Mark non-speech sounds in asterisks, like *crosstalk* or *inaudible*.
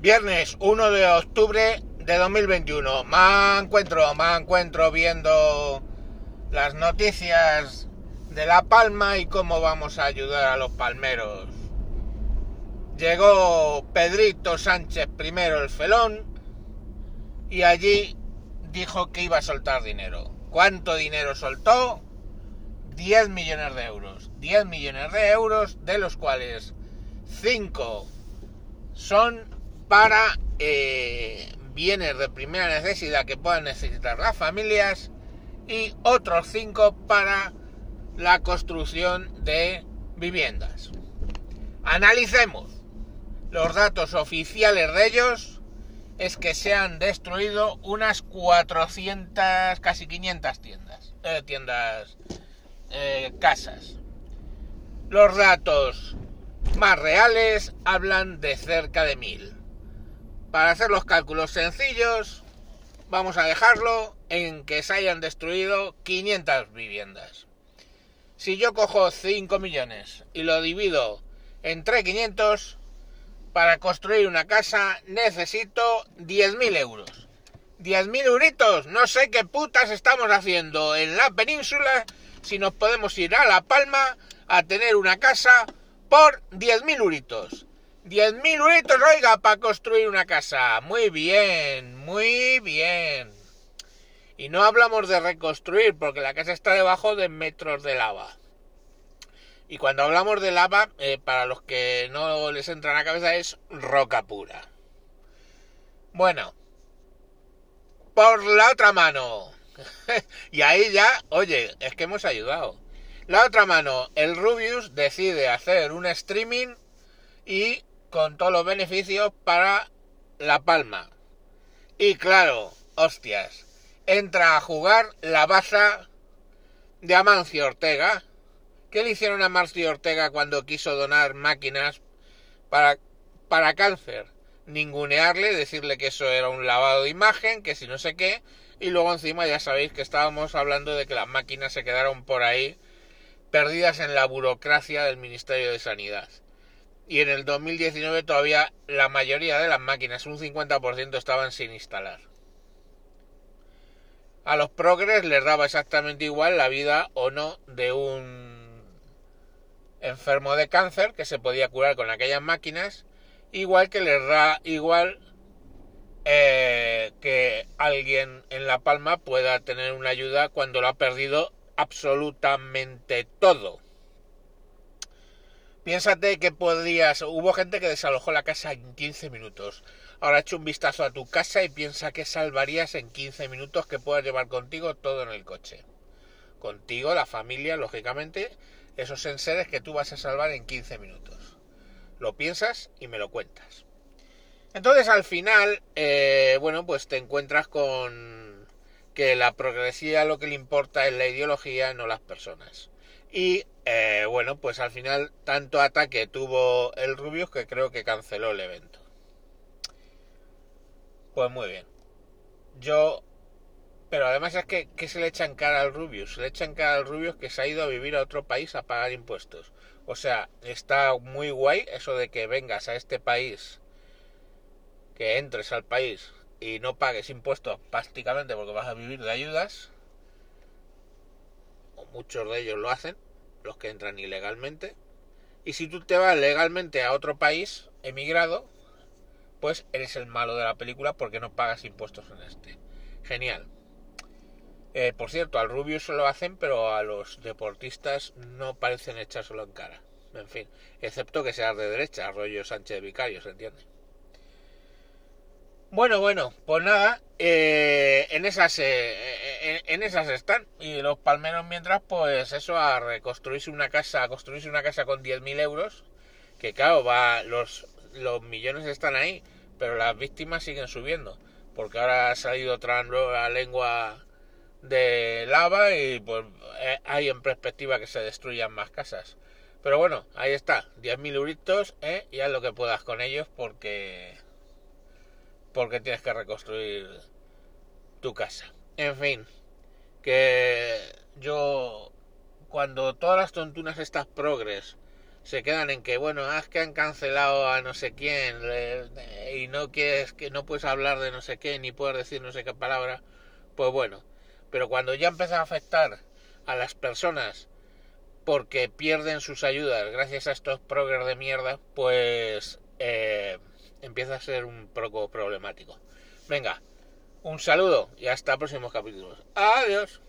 Viernes 1 de octubre de 2021. Me encuentro, me encuentro viendo las noticias de La Palma y cómo vamos a ayudar a los palmeros. Llegó Pedrito Sánchez primero el felón y allí dijo que iba a soltar dinero. ¿Cuánto dinero soltó? 10 millones de euros. 10 millones de euros, de los cuales 5 son para eh, bienes de primera necesidad que puedan necesitar las familias y otros 5 para la construcción de viviendas. Analicemos. Los datos oficiales de ellos es que se han destruido unas 400, casi 500 tiendas, eh, tiendas, eh, casas. Los datos más reales hablan de cerca de 1000. Para hacer los cálculos sencillos, vamos a dejarlo en que se hayan destruido 500 viviendas. Si yo cojo 5 millones y lo divido entre 500, para construir una casa necesito 10.000 euros. 10.000 euritos, no sé qué putas estamos haciendo en la península si nos podemos ir a La Palma a tener una casa por 10.000 euritos. 10.000 euritos, oiga, para construir una casa. Muy bien, muy bien. Y no hablamos de reconstruir, porque la casa está debajo de metros de lava. Y cuando hablamos de lava, eh, para los que no les entra en la cabeza, es roca pura. Bueno, por la otra mano. *laughs* y ahí ya, oye, es que hemos ayudado. La otra mano, el Rubius decide hacer un streaming y con todos los beneficios para La Palma. Y claro, hostias, entra a jugar la baza de Amancio Ortega. ¿Qué le hicieron a Amancio Ortega cuando quiso donar máquinas para, para cáncer? Ningunearle, decirle que eso era un lavado de imagen, que si no sé qué, y luego encima ya sabéis que estábamos hablando de que las máquinas se quedaron por ahí perdidas en la burocracia del Ministerio de Sanidad y en el 2019 todavía la mayoría de las máquinas, un 50%, estaban sin instalar. A los progres les daba exactamente igual la vida o no de un enfermo de cáncer que se podía curar con aquellas máquinas, igual que les da igual eh, que alguien en La Palma pueda tener una ayuda cuando lo ha perdido absolutamente todo. Piénsate que podrías. Hubo gente que desalojó la casa en 15 minutos. Ahora echa un vistazo a tu casa y piensa que salvarías en 15 minutos que puedas llevar contigo todo en el coche. Contigo, la familia, lógicamente, esos enseres que tú vas a salvar en 15 minutos. Lo piensas y me lo cuentas. Entonces al final, eh, bueno, pues te encuentras con que la progresía lo que le importa es la ideología, no las personas. Y eh, bueno, pues al final tanto ataque tuvo el Rubius que creo que canceló el evento. Pues muy bien. Yo... Pero además es que, ¿qué se le echa en cara al Rubius? Se le echa en cara al Rubius que se ha ido a vivir a otro país a pagar impuestos. O sea, está muy guay eso de que vengas a este país, que entres al país y no pagues impuestos prácticamente porque vas a vivir de ayudas. O muchos de ellos lo hacen los que entran ilegalmente. Y si tú te vas legalmente a otro país, emigrado, pues eres el malo de la película porque no pagas impuestos en este. Genial. Eh, por cierto, al Rubio se lo hacen, pero a los deportistas no parecen echárselo en cara. En fin, excepto que seas de derecha, Arroyo Sánchez Vicario, ¿se entiende? Bueno, bueno, pues nada, eh, en esas eh, en, esas están y los palmeros mientras pues eso a reconstruirse una casa, a construirse una casa con 10.000 euros, que claro, va los los millones están ahí, pero las víctimas siguen subiendo, porque ahora ha salido otra nueva lengua de lava y pues eh, hay en perspectiva que se destruyan más casas. Pero bueno, ahí está, 10.000 euritos, ¿eh? y haz lo que puedas con ellos porque porque tienes que reconstruir tu casa. En fin, que yo cuando todas las tontunas estas progres se quedan en que bueno, haz que han cancelado a no sé quién y no quieres que no puedes hablar de no sé qué ni puedes decir no sé qué palabra, pues bueno. Pero cuando ya empieza a afectar a las personas porque pierden sus ayudas gracias a estos progres de mierda, pues eh, empieza a ser un poco problemático. Venga, un saludo y hasta próximos capítulos. Adiós.